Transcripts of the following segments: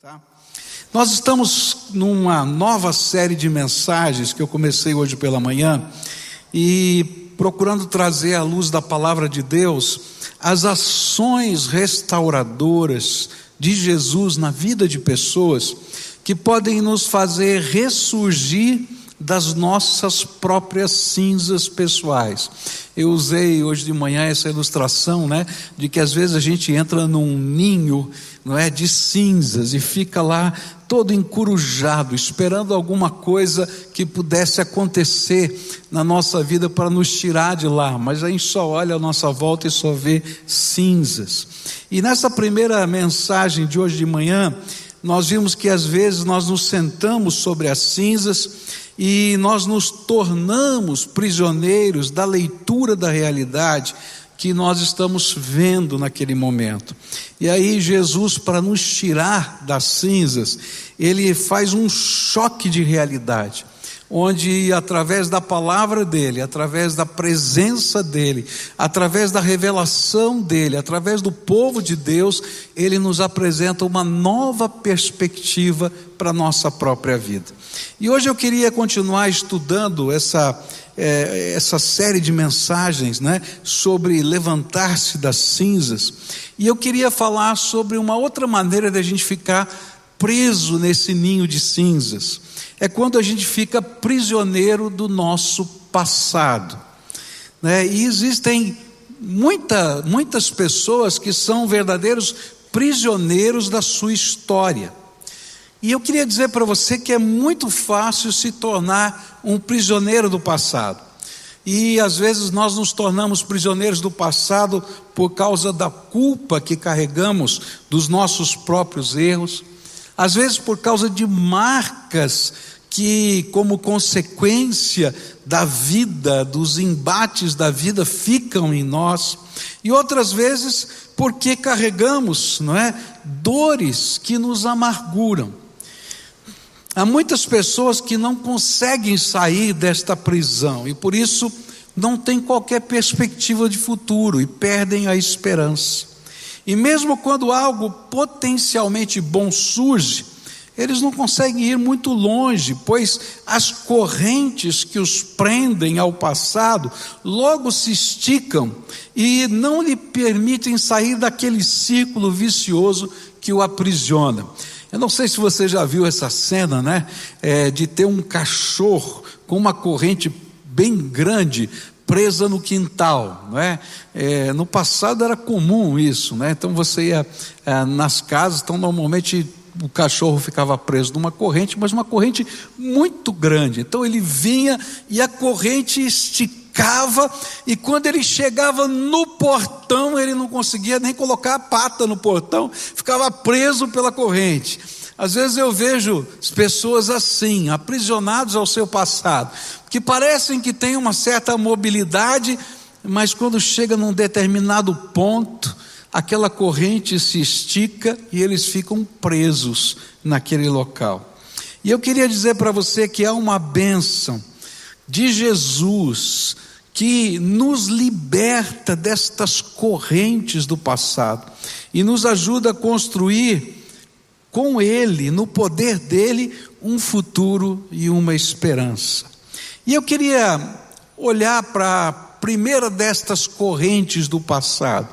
tá? Nós estamos numa nova série de mensagens que eu comecei hoje pela manhã e procurando trazer à luz da palavra de Deus as ações restauradoras de Jesus na vida de pessoas que podem nos fazer ressurgir das nossas próprias cinzas pessoais. Eu usei hoje de manhã essa ilustração, né, de que às vezes a gente entra num ninho, não é, de cinzas e fica lá todo encurujado, esperando alguma coisa que pudesse acontecer na nossa vida para nos tirar de lá, mas a gente só olha à nossa volta e só vê cinzas. E nessa primeira mensagem de hoje de manhã, nós vimos que às vezes nós nos sentamos sobre as cinzas e nós nos tornamos prisioneiros da leitura da realidade que nós estamos vendo naquele momento. E aí, Jesus, para nos tirar das cinzas, ele faz um choque de realidade onde através da palavra dele, através da presença dele, através da revelação dele, através do povo de Deus, ele nos apresenta uma nova perspectiva para a nossa própria vida. E hoje eu queria continuar estudando essa, é, essa série de mensagens né, sobre levantar-se das cinzas, e eu queria falar sobre uma outra maneira de a gente ficar preso nesse ninho de cinzas é quando a gente fica prisioneiro do nosso passado. Né? E existem muita, muitas pessoas que são verdadeiros prisioneiros da sua história. E eu queria dizer para você que é muito fácil se tornar um prisioneiro do passado. E às vezes nós nos tornamos prisioneiros do passado por causa da culpa que carregamos dos nossos próprios erros às vezes por causa de marcas que, como consequência da vida, dos embates da vida, ficam em nós, e outras vezes porque carregamos, não é, dores que nos amarguram. Há muitas pessoas que não conseguem sair desta prisão e por isso não têm qualquer perspectiva de futuro e perdem a esperança. E mesmo quando algo potencialmente bom surge, eles não conseguem ir muito longe, pois as correntes que os prendem ao passado logo se esticam e não lhe permitem sair daquele círculo vicioso que o aprisiona. Eu não sei se você já viu essa cena, né? É, de ter um cachorro com uma corrente bem grande presa no quintal, não é? é? no passado era comum isso, né? Então você ia é, nas casas, então normalmente o cachorro ficava preso numa corrente, mas uma corrente muito grande. Então ele vinha e a corrente esticava, e quando ele chegava no portão, ele não conseguia nem colocar a pata no portão, ficava preso pela corrente. Às vezes eu vejo pessoas assim, aprisionados ao seu passado, que parecem que têm uma certa mobilidade, mas quando chega num determinado ponto, aquela corrente se estica e eles ficam presos naquele local. E eu queria dizer para você que há uma bênção de Jesus que nos liberta destas correntes do passado e nos ajuda a construir com Ele, no poder dele, um futuro e uma esperança. E eu queria olhar para a primeira destas correntes do passado.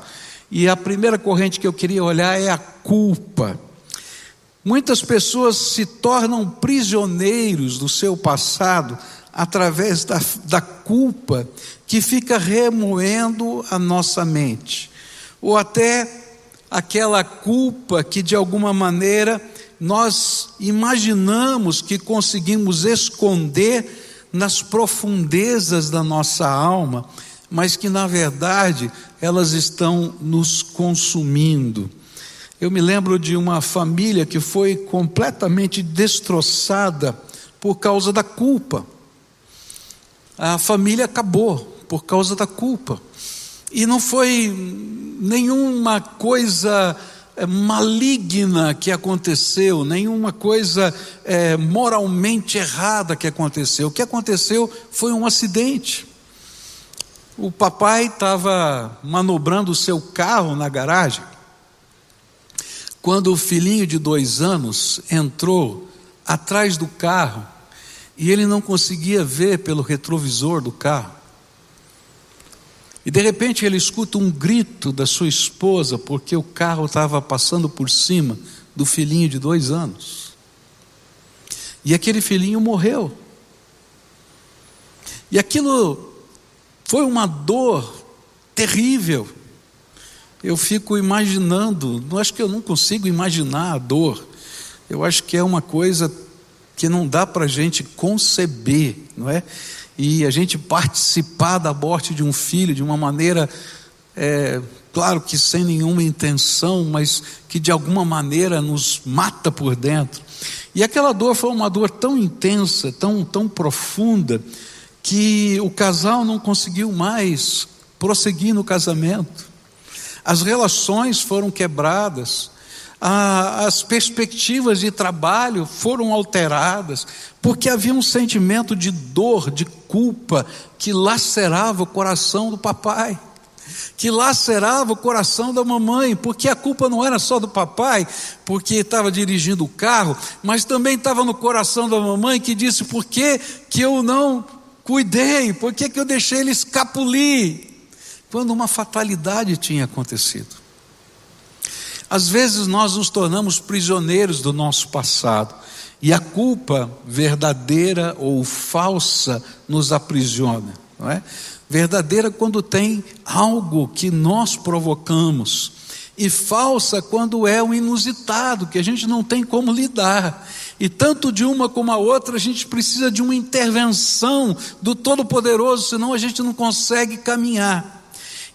E a primeira corrente que eu queria olhar é a culpa. Muitas pessoas se tornam prisioneiros do seu passado através da, da culpa que fica remoendo a nossa mente, ou até aquela culpa que de alguma maneira nós imaginamos que conseguimos esconder nas profundezas da nossa alma, mas que na verdade elas estão nos consumindo. Eu me lembro de uma família que foi completamente destroçada por causa da culpa. A família acabou por causa da culpa. E não foi nenhuma coisa eh, maligna que aconteceu, nenhuma coisa é, moralmente errada que aconteceu. O que aconteceu foi um acidente. O papai estava manobrando o seu carro na garagem, quando o filhinho de dois anos entrou atrás do carro e ele não conseguia ver pelo retrovisor do carro. E de repente ele escuta um grito da sua esposa porque o carro estava passando por cima do filhinho de dois anos. E aquele filhinho morreu. E aquilo foi uma dor terrível. Eu fico imaginando, não acho que eu não consigo imaginar a dor. Eu acho que é uma coisa que não dá para a gente conceber, não é? E a gente participar da morte de um filho de uma maneira, é, claro que sem nenhuma intenção, mas que de alguma maneira nos mata por dentro. E aquela dor foi uma dor tão intensa, tão, tão profunda, que o casal não conseguiu mais prosseguir no casamento. As relações foram quebradas, as perspectivas de trabalho foram alteradas, porque havia um sentimento de dor, de culpa, que lacerava o coração do papai, que lacerava o coração da mamãe, porque a culpa não era só do papai, porque estava dirigindo o carro, mas também estava no coração da mamãe que disse: por que, que eu não cuidei, por que, que eu deixei ele escapulir? Quando uma fatalidade tinha acontecido. Às vezes nós nos tornamos prisioneiros do nosso passado e a culpa verdadeira ou falsa nos aprisiona, não é? Verdadeira quando tem algo que nós provocamos e falsa quando é um inusitado que a gente não tem como lidar. E tanto de uma como a outra a gente precisa de uma intervenção do Todo-Poderoso, senão a gente não consegue caminhar.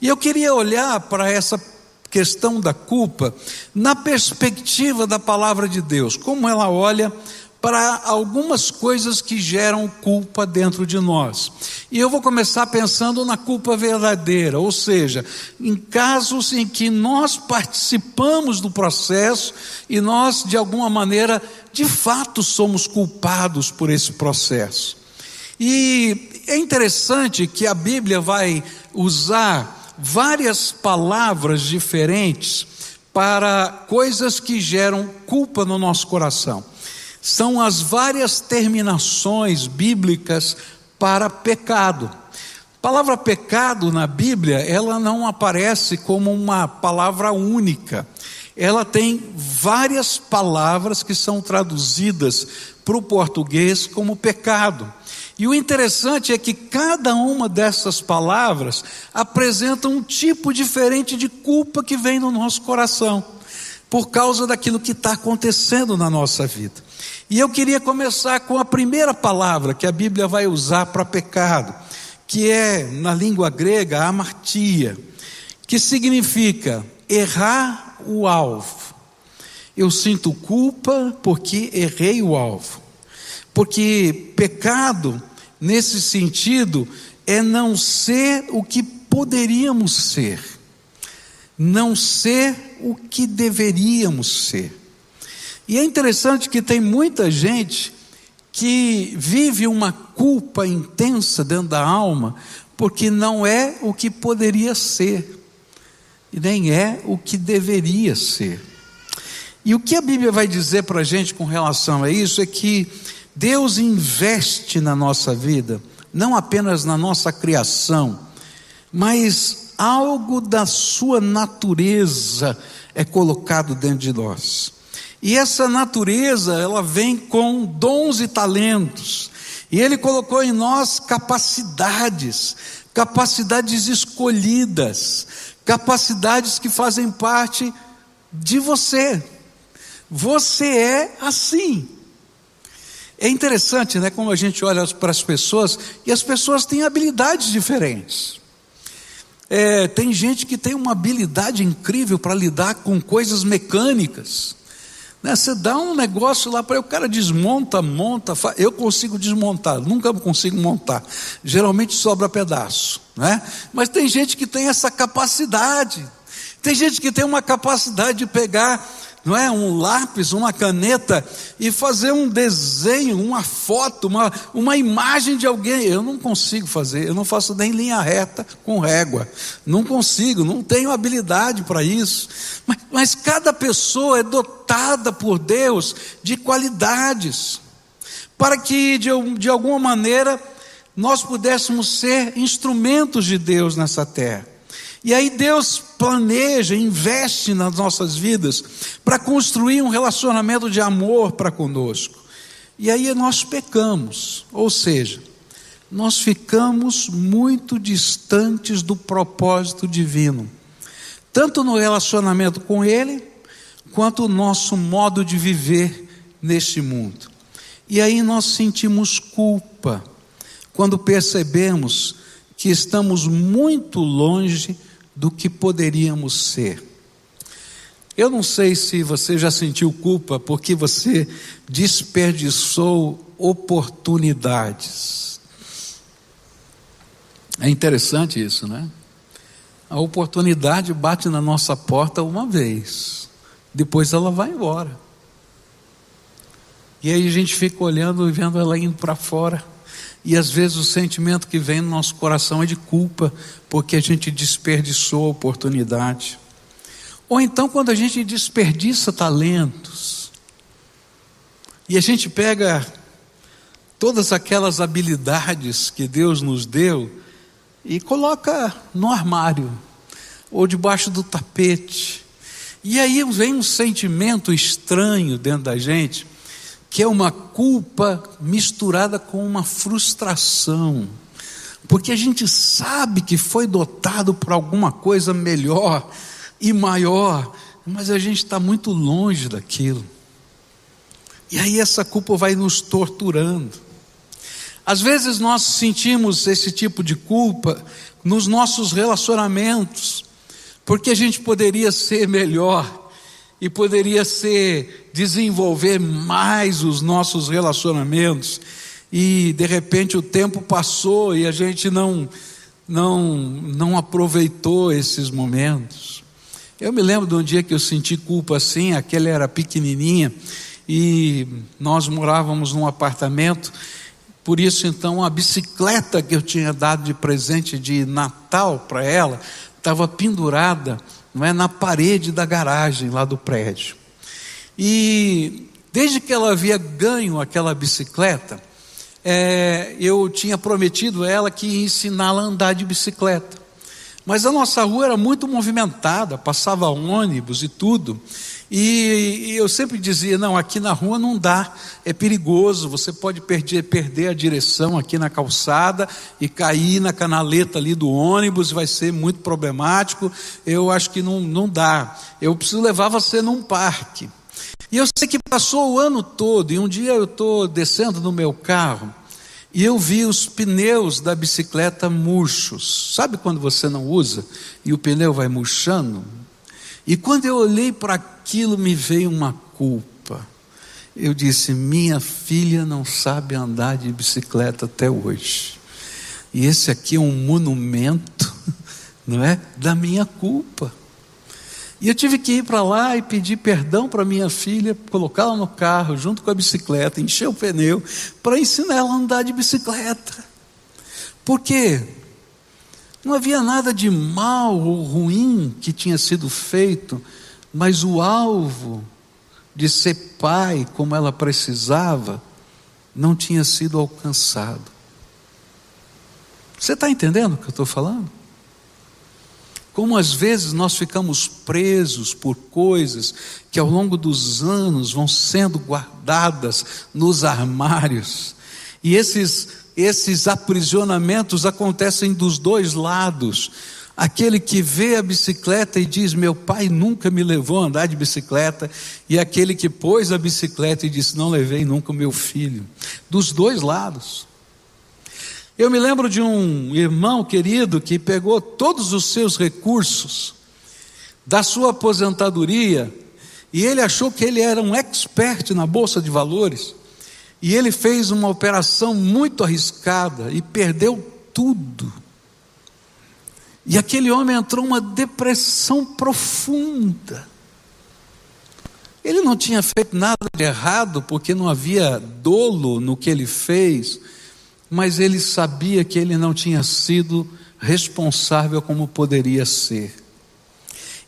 E eu queria olhar para essa questão da culpa na perspectiva da palavra de Deus, como ela olha para algumas coisas que geram culpa dentro de nós. E eu vou começar pensando na culpa verdadeira, ou seja, em casos em que nós participamos do processo e nós, de alguma maneira, de fato somos culpados por esse processo. E é interessante que a Bíblia vai usar várias palavras diferentes para coisas que geram culpa no nosso coração. São as várias terminações bíblicas para pecado. A palavra pecado na Bíblia, ela não aparece como uma palavra única. Ela tem várias palavras que são traduzidas para o português como pecado. E o interessante é que cada uma dessas palavras apresenta um tipo diferente de culpa que vem no nosso coração, por causa daquilo que está acontecendo na nossa vida. E eu queria começar com a primeira palavra que a Bíblia vai usar para pecado, que é, na língua grega, amartia, que significa errar o alvo. Eu sinto culpa porque errei o alvo. Porque pecado nesse sentido, é não ser o que poderíamos ser, não ser o que deveríamos ser. E é interessante que tem muita gente que vive uma culpa intensa dentro da alma, porque não é o que poderia ser, e nem é o que deveria ser. E o que a Bíblia vai dizer para a gente com relação a isso é que Deus investe na nossa vida, não apenas na nossa criação, mas algo da sua natureza é colocado dentro de nós. E essa natureza, ela vem com dons e talentos. E ele colocou em nós capacidades, capacidades escolhidas, capacidades que fazem parte de você. Você é assim. É interessante, né, como a gente olha para as pessoas e as pessoas têm habilidades diferentes. É, tem gente que tem uma habilidade incrível para lidar com coisas mecânicas. Né? Você dá um negócio lá para o cara desmonta, monta. Fa... Eu consigo desmontar, nunca consigo montar. Geralmente sobra pedaço, né? Mas tem gente que tem essa capacidade. Tem gente que tem uma capacidade de pegar não é, um lápis, uma caneta e fazer um desenho, uma foto, uma, uma imagem de alguém. Eu não consigo fazer, eu não faço nem linha reta com régua. Não consigo, não tenho habilidade para isso. Mas, mas cada pessoa é dotada por Deus de qualidades, para que de, de alguma maneira nós pudéssemos ser instrumentos de Deus nessa terra. E aí Deus planeja, investe nas nossas vidas para construir um relacionamento de amor para conosco. E aí nós pecamos, ou seja, nós ficamos muito distantes do propósito divino, tanto no relacionamento com Ele, quanto o nosso modo de viver neste mundo. E aí nós sentimos culpa quando percebemos que estamos muito longe do que poderíamos ser. Eu não sei se você já sentiu culpa porque você desperdiçou oportunidades. É interessante isso, né? A oportunidade bate na nossa porta uma vez, depois ela vai embora. E aí a gente fica olhando e vendo ela indo para fora. E às vezes o sentimento que vem no nosso coração é de culpa, porque a gente desperdiçou a oportunidade. Ou então quando a gente desperdiça talentos, e a gente pega todas aquelas habilidades que Deus nos deu e coloca no armário ou debaixo do tapete. E aí vem um sentimento estranho dentro da gente que é uma culpa misturada com uma frustração, porque a gente sabe que foi dotado por alguma coisa melhor e maior, mas a gente está muito longe daquilo. E aí essa culpa vai nos torturando. Às vezes nós sentimos esse tipo de culpa nos nossos relacionamentos, porque a gente poderia ser melhor, e poderia ser desenvolver mais os nossos relacionamentos e de repente o tempo passou e a gente não não não aproveitou esses momentos. Eu me lembro de um dia que eu senti culpa assim, aquela era pequenininha e nós morávamos num apartamento, por isso então a bicicleta que eu tinha dado de presente de Natal para ela estava pendurada não é, na parede da garagem lá do prédio. E desde que ela havia ganho aquela bicicleta, é, eu tinha prometido ela que ia ensiná-la a andar de bicicleta. Mas a nossa rua era muito movimentada, passava ônibus e tudo. E, eu sempre dizia: não, aqui na rua não dá, é perigoso, você pode perder, perder a direção aqui na calçada e cair na canaleta ali do ônibus, vai ser muito problemático. Eu acho que não, não dá. Eu preciso levar você num parque. E eu sei que passou o ano todo, e um dia eu estou descendo no meu carro, e eu vi os pneus da bicicleta murchos. Sabe quando você não usa e o pneu vai murchando? E quando eu olhei para aquilo, me veio uma culpa. Eu disse: Minha filha não sabe andar de bicicleta até hoje. E esse aqui é um monumento, não é? Da minha culpa. E eu tive que ir para lá e pedir perdão para minha filha, colocá-la no carro junto com a bicicleta, encher o pneu, para ensinar ela a andar de bicicleta. Por quê? Não havia nada de mal ou ruim que tinha sido feito, mas o alvo de ser pai como ela precisava não tinha sido alcançado. Você está entendendo o que eu estou falando? Como às vezes nós ficamos presos por coisas que ao longo dos anos vão sendo guardadas nos armários, e esses, esses aprisionamentos acontecem dos dois lados. Aquele que vê a bicicleta e diz: Meu pai nunca me levou a andar de bicicleta, e aquele que pôs a bicicleta e disse: Não levei nunca o meu filho. Dos dois lados. Eu me lembro de um irmão querido que pegou todos os seus recursos da sua aposentadoria e ele achou que ele era um expert na bolsa de valores e ele fez uma operação muito arriscada e perdeu tudo. E aquele homem entrou uma depressão profunda. Ele não tinha feito nada de errado, porque não havia dolo no que ele fez, mas ele sabia que ele não tinha sido responsável como poderia ser.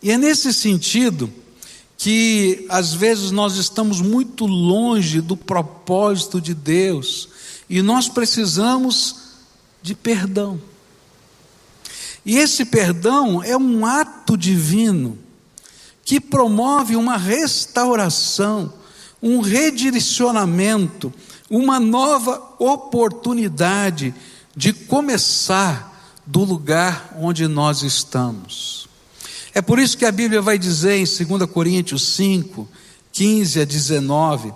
E é nesse sentido que às vezes nós estamos muito longe do propósito de Deus e nós precisamos de perdão. E esse perdão é um ato divino que promove uma restauração, um redirecionamento, uma nova oportunidade de começar do lugar onde nós estamos. É por isso que a Bíblia vai dizer em 2 Coríntios 5, 15 a 19: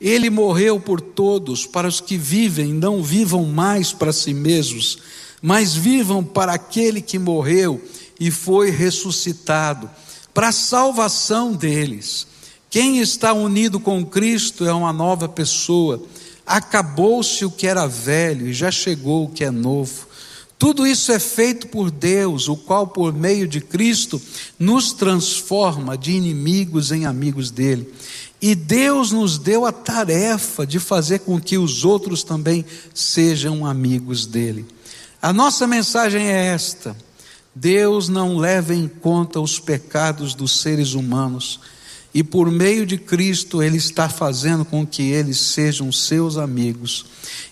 Ele morreu por todos, para os que vivem, não vivam mais para si mesmos, mas vivam para aquele que morreu e foi ressuscitado, para a salvação deles. Quem está unido com Cristo é uma nova pessoa. Acabou-se o que era velho e já chegou o que é novo. Tudo isso é feito por Deus, o qual, por meio de Cristo, nos transforma de inimigos em amigos dele. E Deus nos deu a tarefa de fazer com que os outros também sejam amigos dele. A nossa mensagem é esta: Deus não leva em conta os pecados dos seres humanos, e por meio de Cristo Ele está fazendo com que eles sejam seus amigos.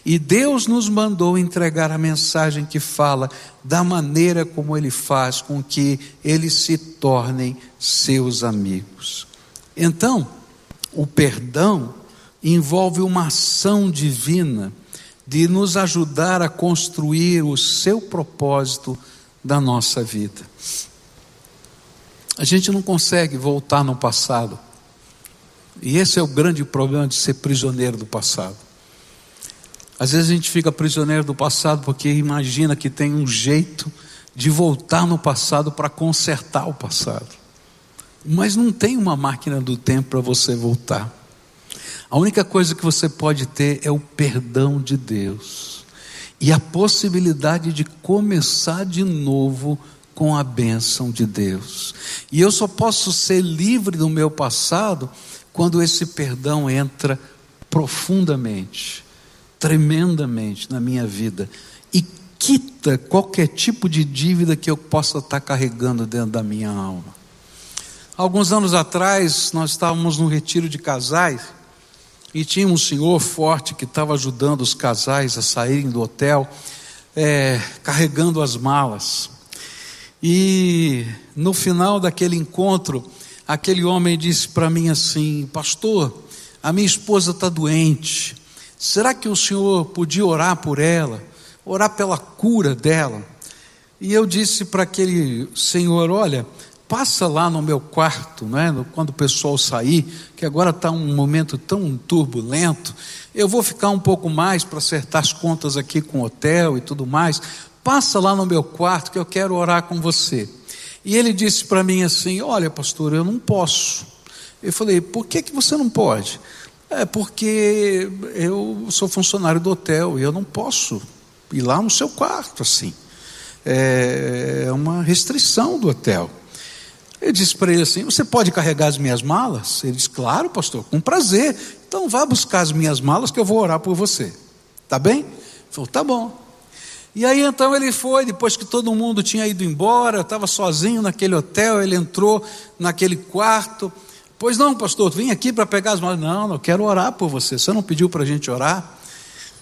E Deus nos mandou entregar a mensagem que fala da maneira como Ele faz com que eles se tornem seus amigos. Então, o perdão envolve uma ação divina de nos ajudar a construir o seu propósito da nossa vida. A gente não consegue voltar no passado. E esse é o grande problema de ser prisioneiro do passado. Às vezes a gente fica prisioneiro do passado porque imagina que tem um jeito de voltar no passado para consertar o passado. Mas não tem uma máquina do tempo para você voltar. A única coisa que você pode ter é o perdão de Deus e a possibilidade de começar de novo com a bênção de Deus. E eu só posso ser livre do meu passado quando esse perdão entra profundamente tremendamente na minha vida e quita qualquer tipo de dívida que eu possa estar carregando dentro da minha alma. Alguns anos atrás, nós estávamos num retiro de casais e tinha um senhor forte que estava ajudando os casais a saírem do hotel, é, carregando as malas. E no final daquele encontro, aquele homem disse para mim assim: Pastor, a minha esposa está doente Será que o senhor podia orar por ela, orar pela cura dela? E eu disse para aquele senhor: Olha, passa lá no meu quarto, né, quando o pessoal sair, que agora está um momento tão turbulento, eu vou ficar um pouco mais para acertar as contas aqui com o hotel e tudo mais. Passa lá no meu quarto que eu quero orar com você. E ele disse para mim assim: Olha, pastor, eu não posso. Eu falei: Por que, que você não pode? É porque eu sou funcionário do hotel e eu não posso ir lá no seu quarto assim. É uma restrição do hotel. Eu disse para ele assim: Você pode carregar as minhas malas? Ele disse: Claro, pastor, com prazer. Então vá buscar as minhas malas que eu vou orar por você. Tá bem? Ele falou: Tá bom. E aí então ele foi, depois que todo mundo tinha ido embora, estava sozinho naquele hotel, ele entrou naquele quarto. Pois não, pastor, vim aqui para pegar as mãos. Não, eu quero orar por você. Você não pediu para a gente orar?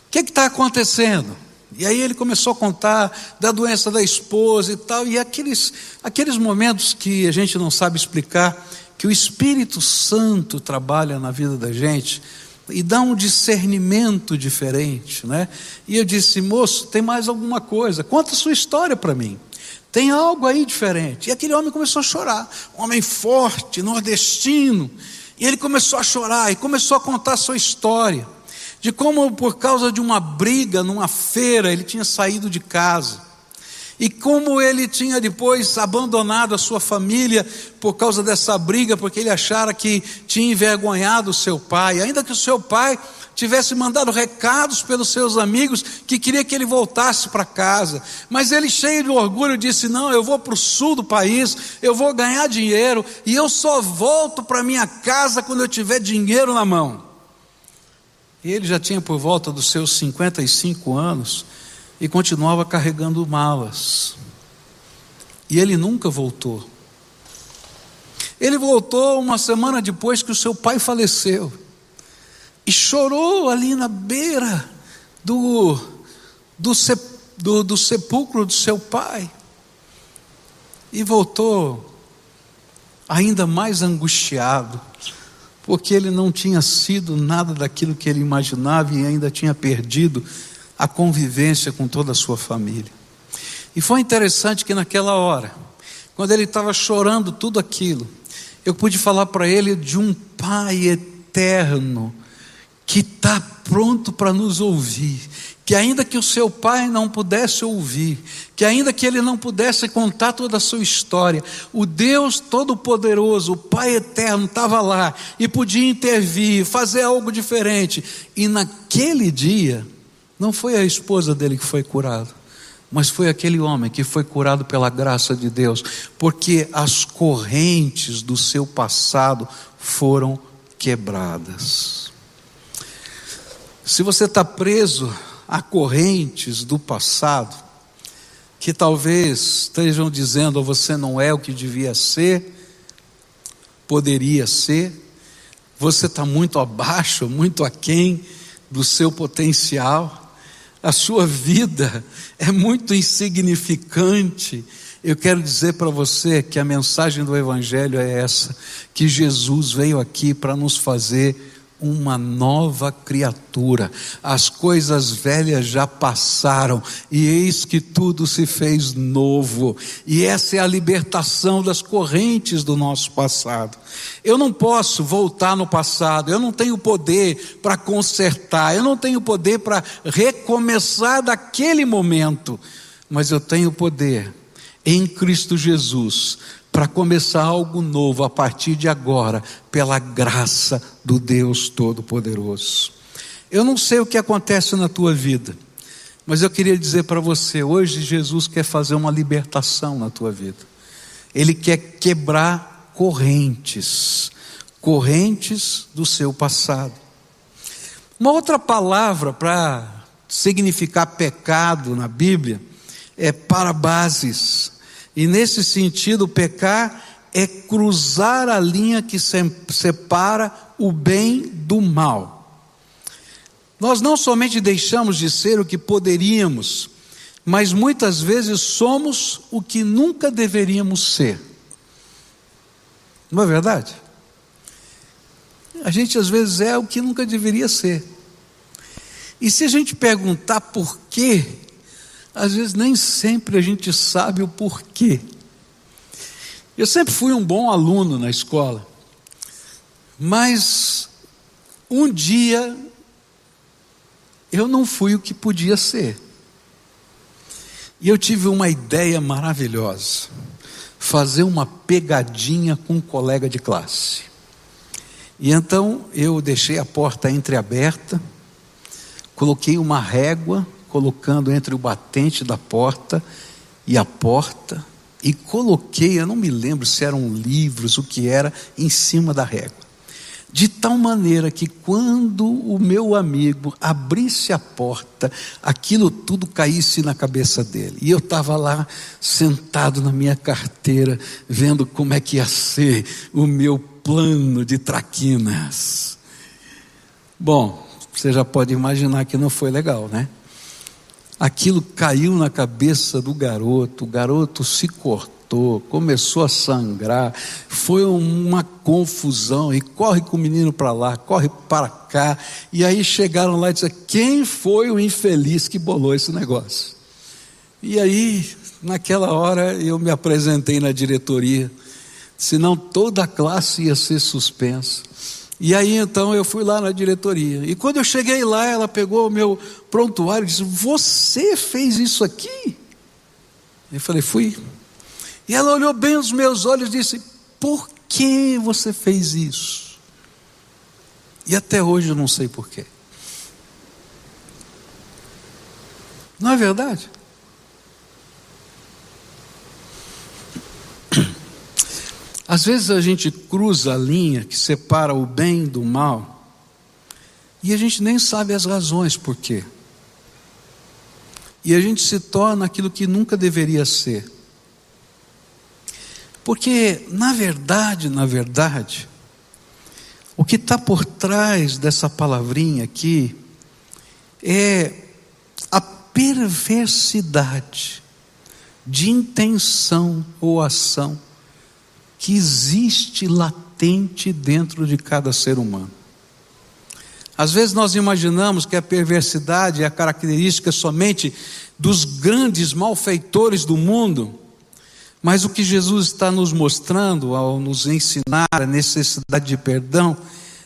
O que está acontecendo? E aí ele começou a contar da doença da esposa e tal, e aqueles, aqueles momentos que a gente não sabe explicar, que o Espírito Santo trabalha na vida da gente e dá um discernimento diferente, né? E eu disse, moço, tem mais alguma coisa? Conta a sua história para mim. Tem algo aí diferente. E aquele homem começou a chorar. Um homem forte, nordestino. E ele começou a chorar e começou a contar a sua história. De como, por causa de uma briga numa feira, ele tinha saído de casa. E como ele tinha depois abandonado a sua família por causa dessa briga, porque ele achara que tinha envergonhado o seu pai, ainda que o seu pai tivesse mandado recados pelos seus amigos que queria que ele voltasse para casa, mas ele, cheio de orgulho, disse: Não, eu vou para o sul do país, eu vou ganhar dinheiro e eu só volto para minha casa quando eu tiver dinheiro na mão. E ele já tinha por volta dos seus 55 anos e continuava carregando malas. E ele nunca voltou. Ele voltou uma semana depois que o seu pai faleceu. E chorou ali na beira do, do, do, do sepulcro do seu pai. E voltou ainda mais angustiado, porque ele não tinha sido nada daquilo que ele imaginava e ainda tinha perdido a convivência com toda a sua família. E foi interessante que naquela hora, quando ele estava chorando tudo aquilo, eu pude falar para ele de um Pai eterno que está pronto para nos ouvir, que ainda que o seu pai não pudesse ouvir, que ainda que ele não pudesse contar toda a sua história, o Deus Todo-Poderoso, o Pai Eterno, estava lá e podia intervir, fazer algo diferente. E naquele dia, não foi a esposa dele que foi curada, mas foi aquele homem que foi curado pela graça de Deus, porque as correntes do seu passado foram quebradas. Se você está preso a correntes do passado, que talvez estejam dizendo você não é o que devia ser, poderia ser, você está muito abaixo, muito aquém do seu potencial, a sua vida é muito insignificante. Eu quero dizer para você que a mensagem do Evangelho é essa: que Jesus veio aqui para nos fazer uma nova criatura. As coisas velhas já passaram e eis que tudo se fez novo. E essa é a libertação das correntes do nosso passado. Eu não posso voltar no passado, eu não tenho poder para consertar, eu não tenho poder para recomeçar daquele momento, mas eu tenho poder em Cristo Jesus para começar algo novo a partir de agora, pela graça do Deus Todo-Poderoso. Eu não sei o que acontece na tua vida, mas eu queria dizer para você: hoje Jesus quer fazer uma libertação na tua vida, Ele quer quebrar correntes, correntes do seu passado. Uma outra palavra para significar pecado na Bíblia é parabases. E nesse sentido, pecar é cruzar a linha que separa o bem do mal. Nós não somente deixamos de ser o que poderíamos, mas muitas vezes somos o que nunca deveríamos ser. Não é verdade? A gente às vezes é o que nunca deveria ser. E se a gente perguntar por quê, às vezes nem sempre a gente sabe o porquê. Eu sempre fui um bom aluno na escola, mas um dia eu não fui o que podia ser. E eu tive uma ideia maravilhosa: fazer uma pegadinha com um colega de classe. E então eu deixei a porta entreaberta, coloquei uma régua colocando entre o batente da porta e a porta, e coloquei, eu não me lembro se eram livros, o que era, em cima da régua. De tal maneira que quando o meu amigo abrisse a porta, aquilo tudo caísse na cabeça dele. E eu estava lá sentado na minha carteira, vendo como é que ia ser o meu plano de traquinas. Bom, você já pode imaginar que não foi legal, né? Aquilo caiu na cabeça do garoto, o garoto se cortou, começou a sangrar, foi uma confusão, e corre com o menino para lá, corre para cá, e aí chegaram lá e disseram: quem foi o infeliz que bolou esse negócio? E aí, naquela hora, eu me apresentei na diretoria, senão toda a classe ia ser suspensa. E aí então eu fui lá na diretoria. E quando eu cheguei lá, ela pegou o meu prontuário e disse: Você fez isso aqui? Eu falei: Fui. E ela olhou bem nos meus olhos e disse: Por que você fez isso? E até hoje eu não sei porquê. Não é verdade? Às vezes a gente cruza a linha que separa o bem do mal e a gente nem sabe as razões por quê. E a gente se torna aquilo que nunca deveria ser. Porque, na verdade, na verdade, o que está por trás dessa palavrinha aqui é a perversidade de intenção ou ação que existe latente dentro de cada ser humano. Às vezes nós imaginamos que a perversidade é a característica somente dos grandes malfeitores do mundo, mas o que Jesus está nos mostrando ao nos ensinar a necessidade de perdão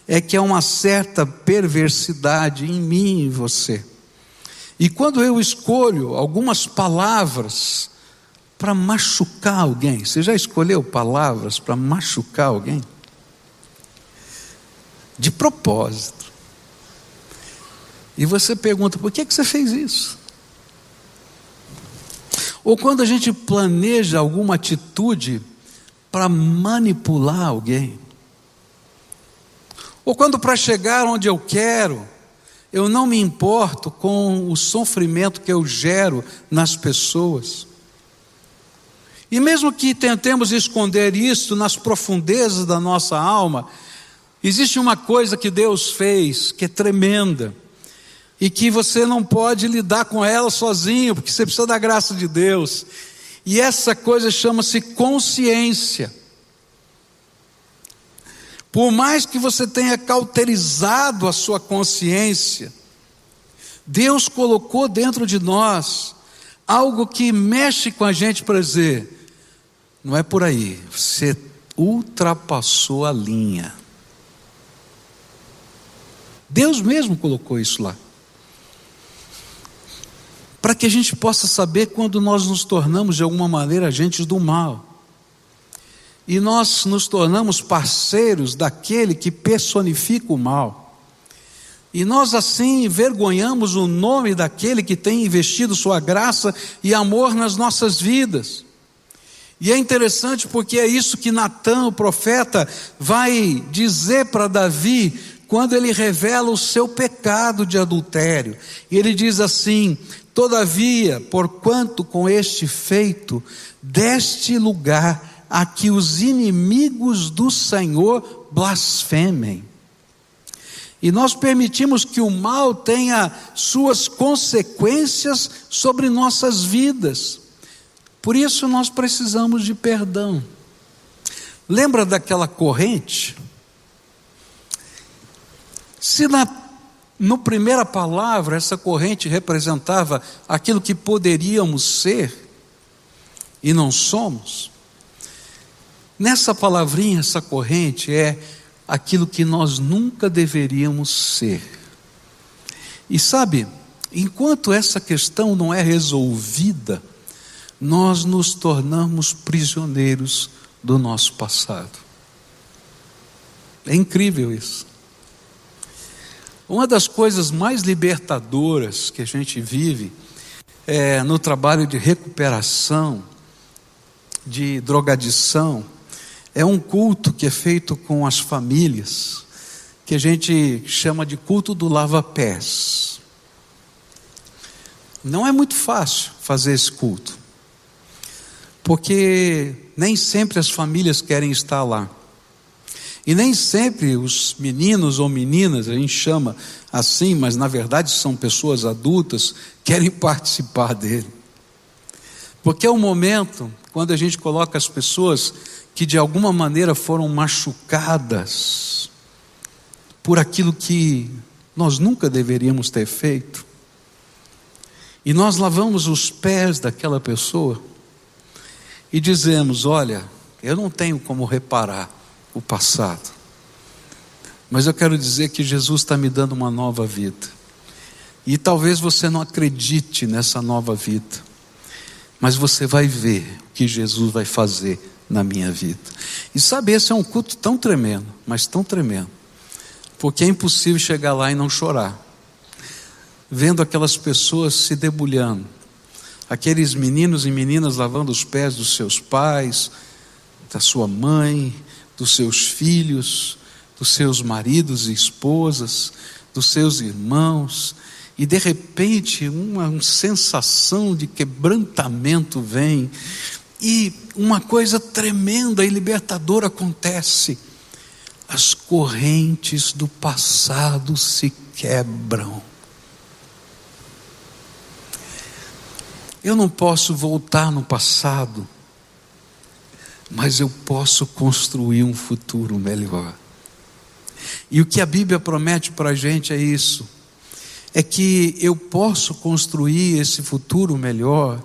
é que há uma certa perversidade em mim e em você. E quando eu escolho algumas palavras para machucar alguém. Você já escolheu palavras para machucar alguém? De propósito. E você pergunta: por que, que você fez isso? Ou quando a gente planeja alguma atitude para manipular alguém. Ou quando para chegar onde eu quero, eu não me importo com o sofrimento que eu gero nas pessoas. E mesmo que tentemos esconder isso nas profundezas da nossa alma, existe uma coisa que Deus fez que é tremenda e que você não pode lidar com ela sozinho, porque você precisa da graça de Deus. E essa coisa chama-se consciência. Por mais que você tenha cauterizado a sua consciência, Deus colocou dentro de nós algo que mexe com a gente para dizer: não é por aí. Você ultrapassou a linha. Deus mesmo colocou isso lá. Para que a gente possa saber quando nós nos tornamos de alguma maneira agentes do mal. E nós nos tornamos parceiros daquele que personifica o mal. E nós assim envergonhamos o nome daquele que tem investido sua graça e amor nas nossas vidas. E é interessante porque é isso que Natan, o profeta, vai dizer para Davi quando ele revela o seu pecado de adultério. E ele diz assim: Todavia, porquanto com este feito deste lugar a que os inimigos do Senhor blasfemem. E nós permitimos que o mal tenha suas consequências sobre nossas vidas. Por isso nós precisamos de perdão. Lembra daquela corrente? Se na no primeira palavra essa corrente representava aquilo que poderíamos ser e não somos, nessa palavrinha essa corrente é aquilo que nós nunca deveríamos ser. E sabe, enquanto essa questão não é resolvida, nós nos tornamos prisioneiros do nosso passado. É incrível isso. Uma das coisas mais libertadoras que a gente vive é no trabalho de recuperação, de drogadição, é um culto que é feito com as famílias, que a gente chama de culto do lava-pés. Não é muito fácil fazer esse culto porque nem sempre as famílias querem estar lá. E nem sempre os meninos ou meninas, a gente chama assim, mas na verdade são pessoas adultas, querem participar dele. Porque é o momento quando a gente coloca as pessoas que de alguma maneira foram machucadas por aquilo que nós nunca deveríamos ter feito. E nós lavamos os pés daquela pessoa e dizemos: Olha, eu não tenho como reparar o passado, mas eu quero dizer que Jesus está me dando uma nova vida. E talvez você não acredite nessa nova vida. mas você vai ver o que Jesus vai fazer na minha vida. E sabe, esse é um culto tão tremendo, mas tão tremendo, porque é impossível chegar lá e não chorar, vendo aquelas pessoas se debulhando, aqueles meninos e meninas lavando os pés dos seus pais, da sua mãe, dos seus filhos, dos seus maridos e esposas, dos seus irmãos, e de repente uma, uma sensação de quebrantamento vem, e uma coisa tremenda e libertadora acontece. As correntes do passado se quebram. Eu não posso voltar no passado, mas eu posso construir um futuro melhor. E o que a Bíblia promete para a gente é isso: é que eu posso construir esse futuro melhor,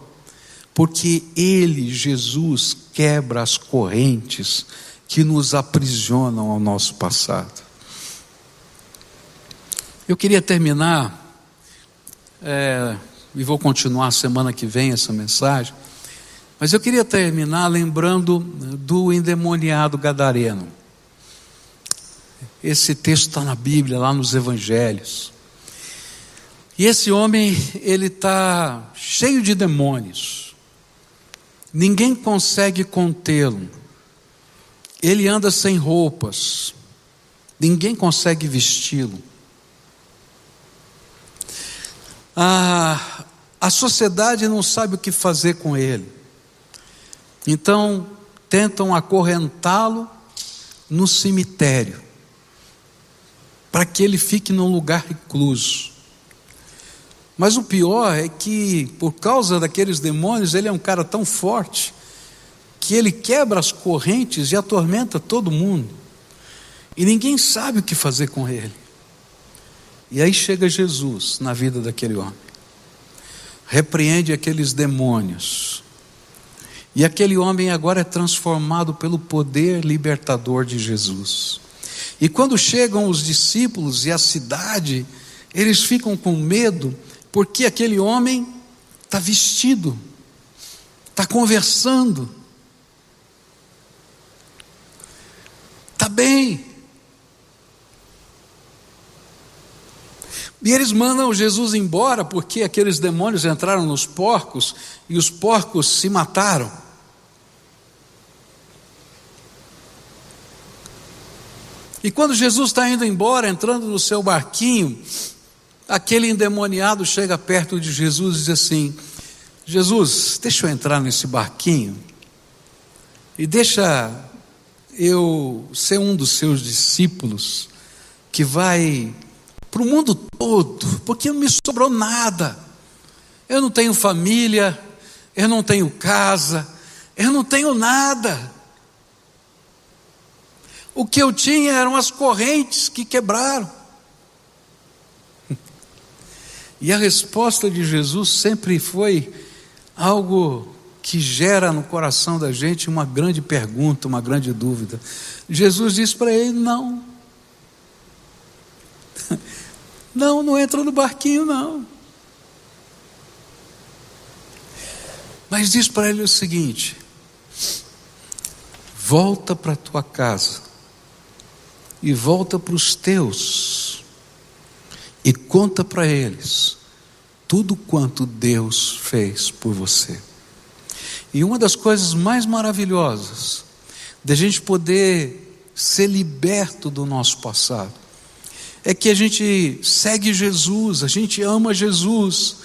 porque Ele, Jesus, quebra as correntes que nos aprisionam ao nosso passado. Eu queria terminar, é, e vou continuar semana que vem essa mensagem, mas eu queria terminar lembrando do endemoniado gadareno. Esse texto está na Bíblia, lá nos Evangelhos. E esse homem, ele está cheio de demônios. Ninguém consegue contê-lo. Ele anda sem roupas. Ninguém consegue vesti-lo. A, a sociedade não sabe o que fazer com ele. Então, tentam acorrentá-lo no cemitério para que ele fique num lugar recluso. Mas o pior é que, por causa daqueles demônios, ele é um cara tão forte que ele quebra as correntes e atormenta todo mundo. E ninguém sabe o que fazer com ele. E aí chega Jesus na vida daquele homem, repreende aqueles demônios. E aquele homem agora é transformado pelo poder libertador de Jesus. E quando chegam os discípulos e a cidade, eles ficam com medo, porque aquele homem está vestido, está conversando, está bem. E eles mandam Jesus embora porque aqueles demônios entraram nos porcos e os porcos se mataram. E quando Jesus está indo embora, entrando no seu barquinho, aquele endemoniado chega perto de Jesus e diz assim: Jesus, deixa eu entrar nesse barquinho e deixa eu ser um dos seus discípulos que vai para o mundo todo, porque não me sobrou nada. Eu não tenho família, eu não tenho casa, eu não tenho nada. O que eu tinha eram as correntes que quebraram. E a resposta de Jesus sempre foi algo que gera no coração da gente uma grande pergunta, uma grande dúvida. Jesus disse para ele: não. Não, não entra no barquinho, não. Mas diz para ele o seguinte: volta para tua casa e volta para os teus e conta para eles tudo quanto Deus fez por você. E uma das coisas mais maravilhosas da gente poder ser liberto do nosso passado é que a gente segue Jesus, a gente ama Jesus,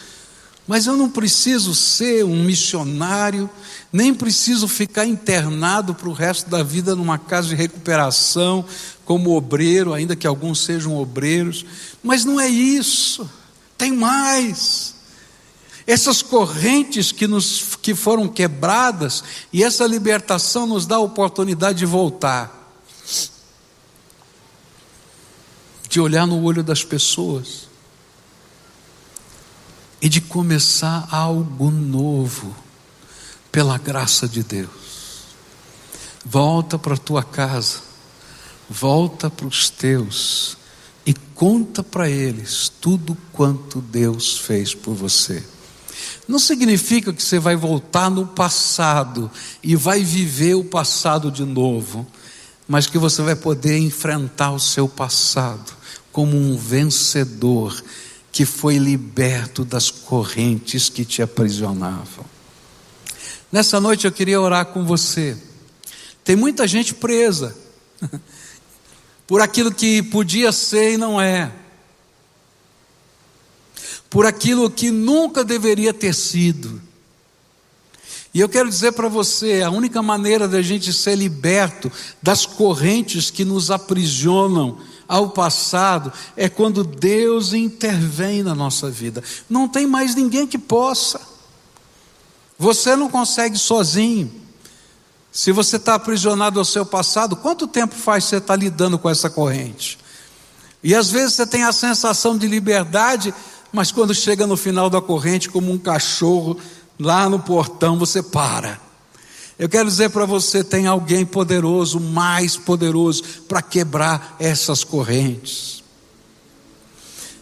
mas eu não preciso ser um missionário, nem preciso ficar internado para o resto da vida numa casa de recuperação, como obreiro, ainda que alguns sejam obreiros. Mas não é isso, tem mais. Essas correntes que, nos, que foram quebradas, e essa libertação nos dá a oportunidade de voltar, de olhar no olho das pessoas e de começar algo novo, pela graça de Deus. Volta para a tua casa, volta para os teus e conta para eles tudo quanto Deus fez por você. Não significa que você vai voltar no passado e vai viver o passado de novo, mas que você vai poder enfrentar o seu passado como um vencedor que foi liberto das correntes que te aprisionavam. Nessa noite eu queria orar com você. Tem muita gente presa por aquilo que podia ser e não é, por aquilo que nunca deveria ter sido. E eu quero dizer para você: a única maneira da gente ser liberto das correntes que nos aprisionam ao passado é quando Deus intervém na nossa vida. Não tem mais ninguém que possa. Você não consegue sozinho. Se você está aprisionado ao seu passado, quanto tempo faz você estar tá lidando com essa corrente? E às vezes você tem a sensação de liberdade, mas quando chega no final da corrente, como um cachorro lá no portão, você para. Eu quero dizer para você: tem alguém poderoso, mais poderoso, para quebrar essas correntes.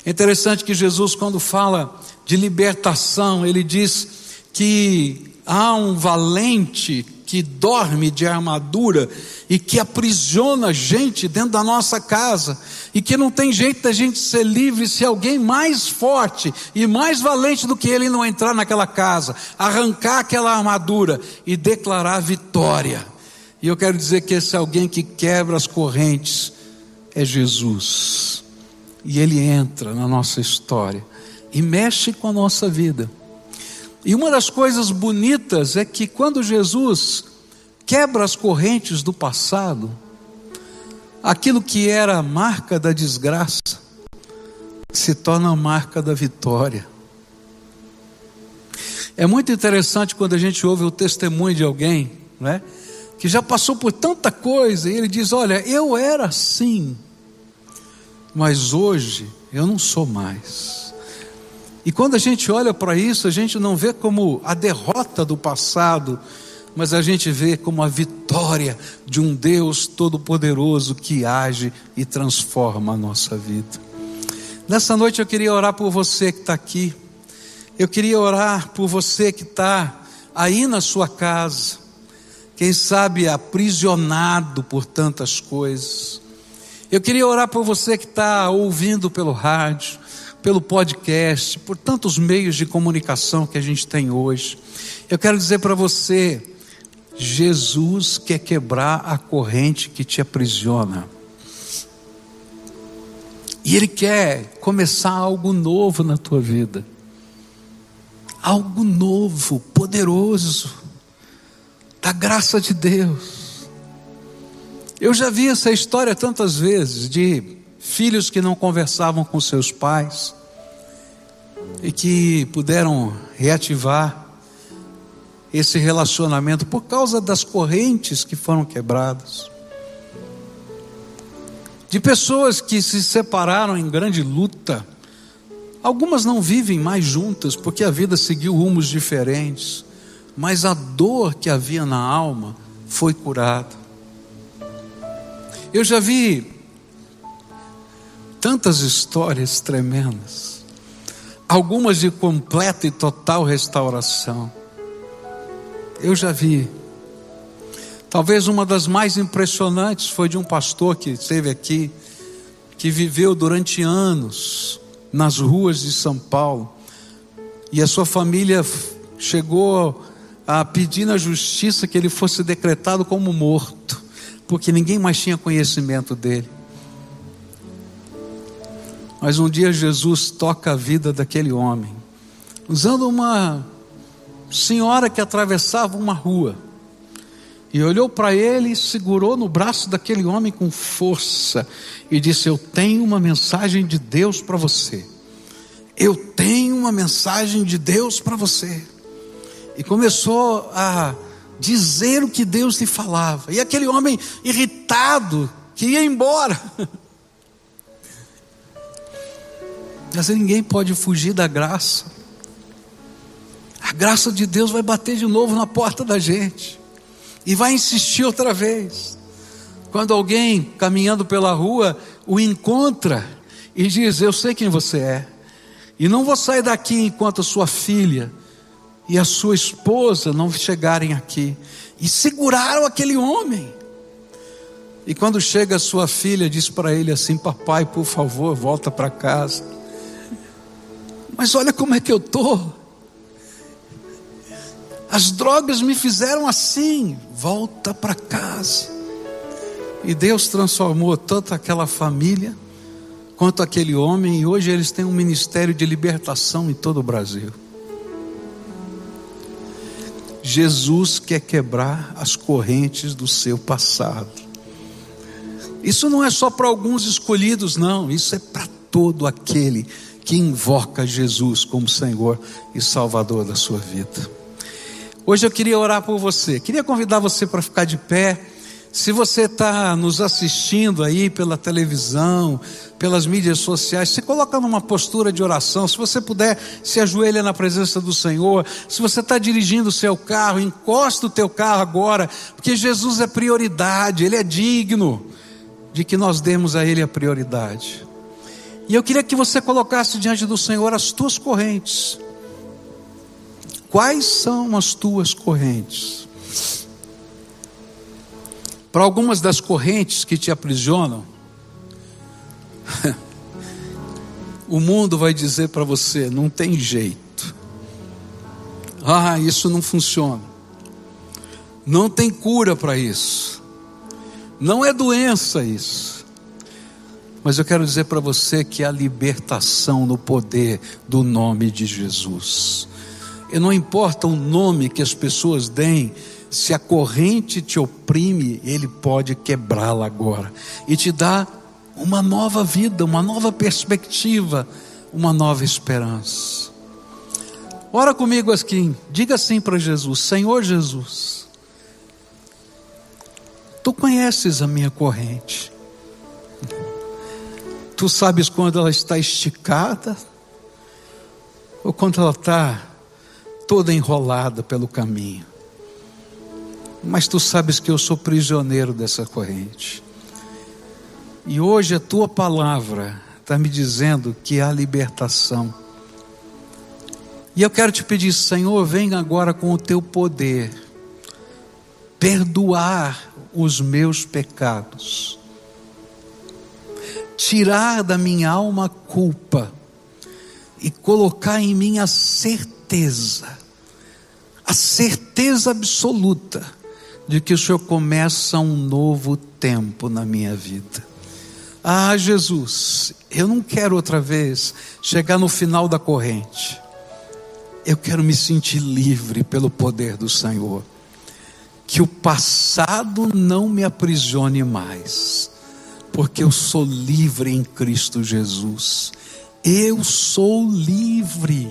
É interessante que Jesus, quando fala de libertação, ele diz que há um valente que dorme de armadura e que aprisiona gente dentro da nossa casa e que não tem jeito da gente ser livre se alguém mais forte e mais valente do que ele não entrar naquela casa, arrancar aquela armadura e declarar vitória. E eu quero dizer que esse alguém que quebra as correntes é Jesus. E ele entra na nossa história e mexe com a nossa vida. E uma das coisas bonitas é que quando Jesus quebra as correntes do passado, aquilo que era a marca da desgraça se torna a marca da vitória. É muito interessante quando a gente ouve o testemunho de alguém, né, que já passou por tanta coisa, e ele diz: Olha, eu era assim, mas hoje eu não sou mais. E quando a gente olha para isso, a gente não vê como a derrota do passado, mas a gente vê como a vitória de um Deus todo-poderoso que age e transforma a nossa vida. Nessa noite eu queria orar por você que está aqui, eu queria orar por você que está aí na sua casa, quem sabe aprisionado por tantas coisas. Eu queria orar por você que está ouvindo pelo rádio, pelo podcast, por tantos meios de comunicação que a gente tem hoje. Eu quero dizer para você: Jesus quer quebrar a corrente que te aprisiona. E Ele quer começar algo novo na tua vida. Algo novo, poderoso, da graça de Deus. Eu já vi essa história tantas vezes de filhos que não conversavam com seus pais e que puderam reativar esse relacionamento por causa das correntes que foram quebradas. De pessoas que se separaram em grande luta, algumas não vivem mais juntas porque a vida seguiu rumos diferentes, mas a dor que havia na alma foi curada. Eu já vi tantas histórias tremendas, algumas de completa e total restauração. Eu já vi. Talvez uma das mais impressionantes foi de um pastor que esteve aqui, que viveu durante anos nas ruas de São Paulo, e a sua família chegou a pedir na justiça que ele fosse decretado como morto, porque ninguém mais tinha conhecimento dele. Mas um dia Jesus toca a vida daquele homem, usando uma senhora que atravessava uma rua. E olhou para ele e segurou no braço daquele homem com força e disse: Eu tenho uma mensagem de Deus para você. Eu tenho uma mensagem de Deus para você. E começou a dizer o que Deus lhe falava. E aquele homem irritado, que ia embora. Mas ninguém pode fugir da graça. A graça de Deus vai bater de novo na porta da gente e vai insistir outra vez. Quando alguém caminhando pela rua o encontra e diz: Eu sei quem você é, e não vou sair daqui enquanto a sua filha e a sua esposa não chegarem aqui. E seguraram aquele homem. E quando chega a sua filha, diz para ele assim: Papai, por favor, volta para casa. Mas olha como é que eu estou. As drogas me fizeram assim. Volta para casa. E Deus transformou tanto aquela família quanto aquele homem, e hoje eles têm um ministério de libertação em todo o Brasil. Jesus quer quebrar as correntes do seu passado. Isso não é só para alguns escolhidos, não, isso é para todo aquele que invoca Jesus como Senhor e Salvador da sua vida. Hoje eu queria orar por você, queria convidar você para ficar de pé. Se você está nos assistindo aí pela televisão, pelas mídias sociais, se coloca numa postura de oração. Se você puder, se ajoelha na presença do Senhor. Se você está dirigindo o seu carro, encosta o teu carro agora, porque Jesus é prioridade, Ele é digno de que nós demos a Ele a prioridade. E eu queria que você colocasse diante do Senhor as tuas correntes. Quais são as tuas correntes? Para algumas das correntes que te aprisionam, o mundo vai dizer para você: não tem jeito. Ah, isso não funciona. Não tem cura para isso. Não é doença isso. Mas eu quero dizer para você que há libertação no poder do nome de Jesus. E não importa o nome que as pessoas deem, se a corrente te oprime, Ele pode quebrá-la agora e te dar uma nova vida, uma nova perspectiva, uma nova esperança. Ora comigo assim, diga assim para Jesus: Senhor Jesus, Tu conheces a minha corrente, Tu sabes quando ela está esticada ou quando ela está toda enrolada pelo caminho mas tu sabes que eu sou prisioneiro dessa corrente. E hoje a tua palavra está me dizendo que há libertação. E eu quero te pedir, Senhor, venha agora com o teu poder, perdoar os meus pecados, tirar da minha alma a culpa e colocar em mim a certeza, a certeza absoluta de que o Senhor começa um novo tempo na minha vida. Ah, Jesus, eu não quero outra vez chegar no final da corrente. Eu quero me sentir livre pelo poder do Senhor. Que o passado não me aprisione mais, porque eu sou livre em Cristo Jesus. Eu sou livre.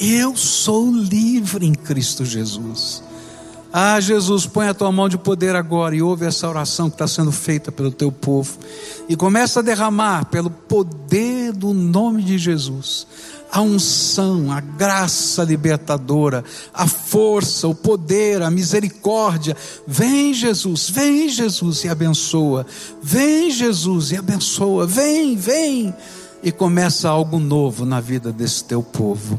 Eu sou livre em Cristo Jesus. Ah, Jesus, põe a tua mão de poder agora e ouve essa oração que está sendo feita pelo teu povo. E começa a derramar pelo poder do nome de Jesus a unção, a graça libertadora, a força, o poder, a misericórdia. Vem, Jesus, vem, Jesus, e abençoa. Vem, Jesus, e abençoa. Vem, vem. E começa algo novo na vida desse teu povo.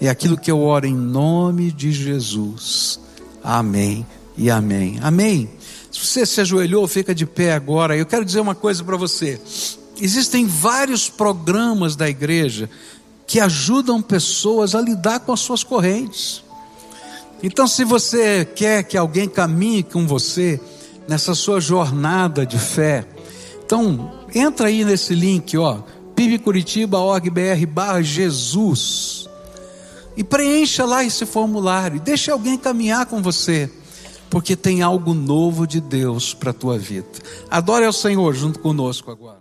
É aquilo que eu oro em nome de Jesus. Amém e amém. Amém. Se você se ajoelhou, fica de pé agora. Eu quero dizer uma coisa para você. Existem vários programas da igreja que ajudam pessoas a lidar com as suas correntes. Então, se você quer que alguém caminhe com você nessa sua jornada de fé, então entra aí nesse link, ó, pibcuritiba.org.br barra Jesus e preencha lá esse formulário. Deixe alguém caminhar com você, porque tem algo novo de Deus para a tua vida. Adore ao Senhor junto conosco agora.